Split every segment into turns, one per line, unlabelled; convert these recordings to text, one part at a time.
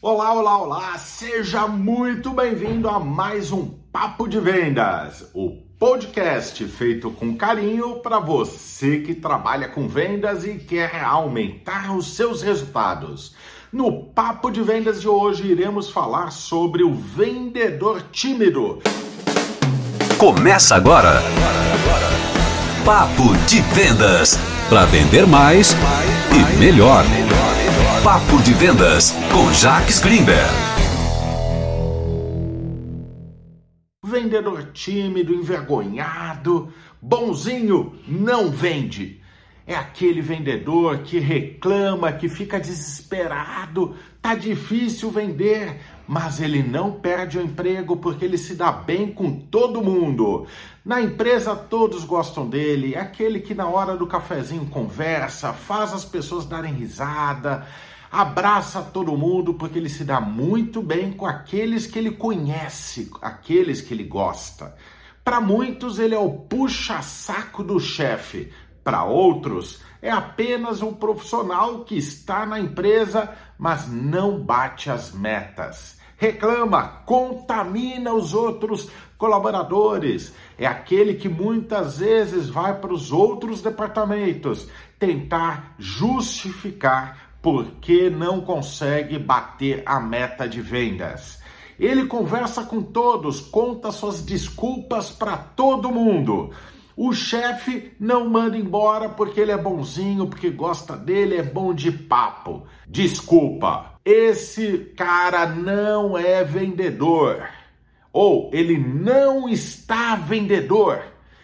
Olá, olá, olá! Seja muito bem-vindo a mais um Papo de Vendas, o podcast feito com carinho para você que trabalha com vendas e quer aumentar os seus resultados. No Papo de Vendas de hoje iremos falar sobre o vendedor tímido.
Começa agora! Papo de Vendas para vender mais e melhor. Papo de Vendas com Jaques Greenberg.
Vendedor tímido, envergonhado, bonzinho, não vende. É aquele vendedor que reclama, que fica desesperado, tá difícil vender, mas ele não perde o emprego porque ele se dá bem com todo mundo. Na empresa todos gostam dele, é aquele que na hora do cafezinho conversa, faz as pessoas darem risada, abraça todo mundo porque ele se dá muito bem com aqueles que ele conhece, aqueles que ele gosta. Para muitos ele é o puxa-saco do chefe, para outros é apenas um profissional que está na empresa, mas não bate as metas reclama, contamina os outros colaboradores. É aquele que muitas vezes vai para os outros departamentos tentar justificar porque não consegue bater a meta de vendas. Ele conversa com todos, conta suas desculpas para todo mundo. O chefe não manda embora porque ele é bonzinho, porque gosta dele, é bom de papo. Desculpa, esse cara não é vendedor. Ou ele não está vendedor.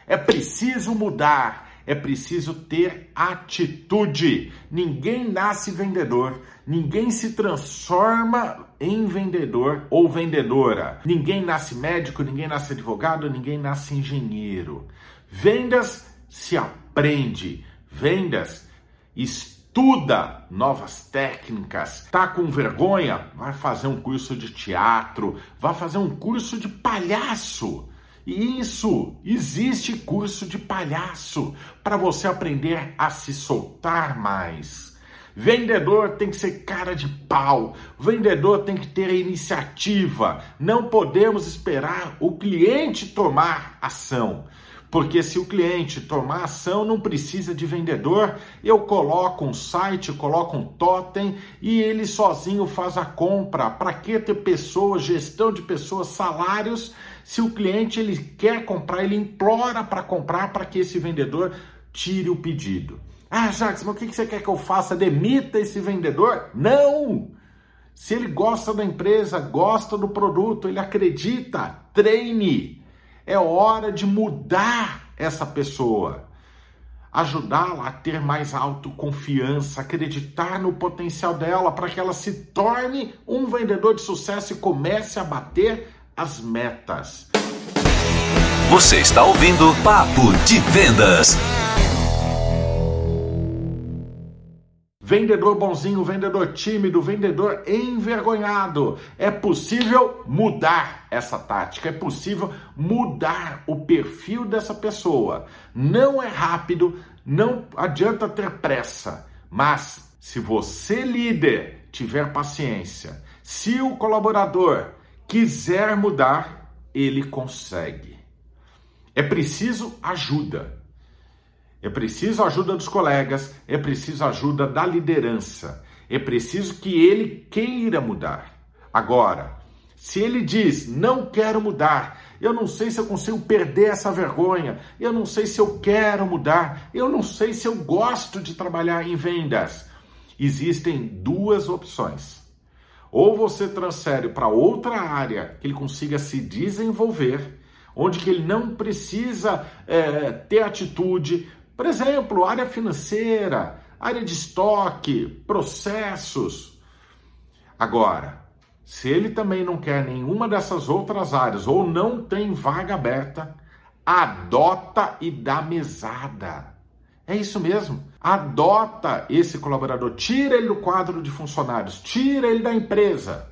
É preciso mudar, é preciso ter atitude. Ninguém nasce vendedor, ninguém se transforma em vendedor ou vendedora. Ninguém nasce médico, ninguém nasce advogado, ninguém nasce engenheiro. Vendas se aprende, vendas estuda novas técnicas. Tá com vergonha? Vai fazer um curso de teatro, vai fazer um curso de palhaço. Isso, existe curso de palhaço para você aprender a se soltar mais. Vendedor tem que ser cara de pau. Vendedor tem que ter iniciativa. Não podemos esperar o cliente tomar ação. Porque se o cliente tomar ação, não precisa de vendedor, eu coloco um site, coloco um totem e ele sozinho faz a compra. Para que ter pessoas, gestão de pessoas, salários, se o cliente ele quer comprar, ele implora para comprar para que esse vendedor tire o pedido. Ah, Jacques, mas o que você quer que eu faça? Demita esse vendedor? Não! Se ele gosta da empresa, gosta do produto, ele acredita, treine. É hora de mudar essa pessoa, ajudá-la a ter mais autoconfiança, acreditar no potencial dela para que ela se torne um vendedor de sucesso e comece a bater as metas.
Você está ouvindo Papo de Vendas.
Vendedor bonzinho, vendedor tímido, vendedor envergonhado. É possível mudar essa tática, é possível mudar o perfil dessa pessoa. Não é rápido, não adianta ter pressa, mas se você, líder, tiver paciência, se o colaborador quiser mudar, ele consegue. É preciso ajuda. É preciso a ajuda dos colegas, é preciso a ajuda da liderança, é preciso que ele queira mudar. Agora, se ele diz, não quero mudar, eu não sei se eu consigo perder essa vergonha, eu não sei se eu quero mudar, eu não sei se eu gosto de trabalhar em vendas, existem duas opções. Ou você transfere para outra área que ele consiga se desenvolver, onde que ele não precisa é, ter atitude, por exemplo, área financeira, área de estoque, processos. Agora, se ele também não quer nenhuma dessas outras áreas ou não tem vaga aberta, adota e dá mesada. É isso mesmo. Adota esse colaborador, tira ele do quadro de funcionários, tira ele da empresa.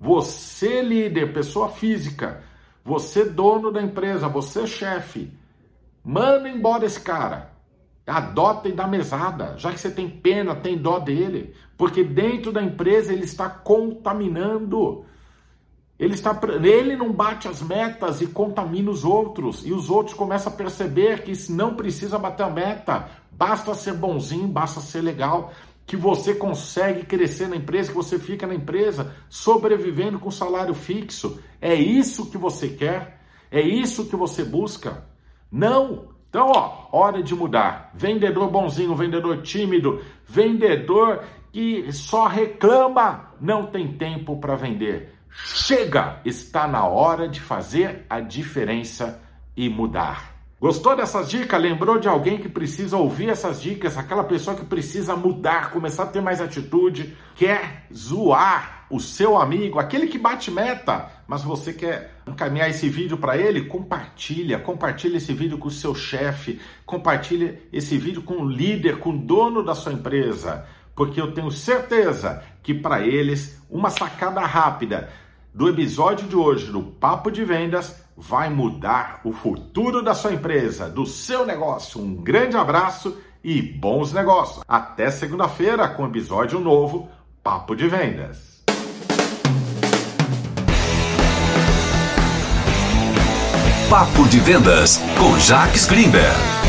Você, líder, pessoa física, você, dono da empresa, você, chefe, Manda embora esse cara. Adota e dá mesada, já que você tem pena, tem dó dele, porque dentro da empresa ele está contaminando. Ele, está, ele não bate as metas e contamina os outros, e os outros começam a perceber que não precisa bater a meta, basta ser bonzinho, basta ser legal, que você consegue crescer na empresa, que você fica na empresa sobrevivendo com salário fixo. É isso que você quer? É isso que você busca? Não! Então, ó, hora de mudar. Vendedor bonzinho, vendedor tímido, vendedor que só reclama, não tem tempo para vender. Chega! Está na hora de fazer a diferença e mudar. Gostou dessas dicas? Lembrou de alguém que precisa ouvir essas dicas? Aquela pessoa que precisa mudar, começar a ter mais atitude, quer zoar o seu amigo, aquele que bate meta, mas você quer encaminhar esse vídeo para ele? Compartilha, compartilha esse vídeo com o seu chefe, compartilha esse vídeo com o líder, com o dono da sua empresa porque eu tenho certeza que para eles uma sacada rápida do episódio de hoje do Papo de Vendas vai mudar o futuro da sua empresa, do seu negócio. Um grande abraço e bons negócios. Até segunda-feira com episódio novo Papo de Vendas.
Papo de Vendas com Jacques Greenberg.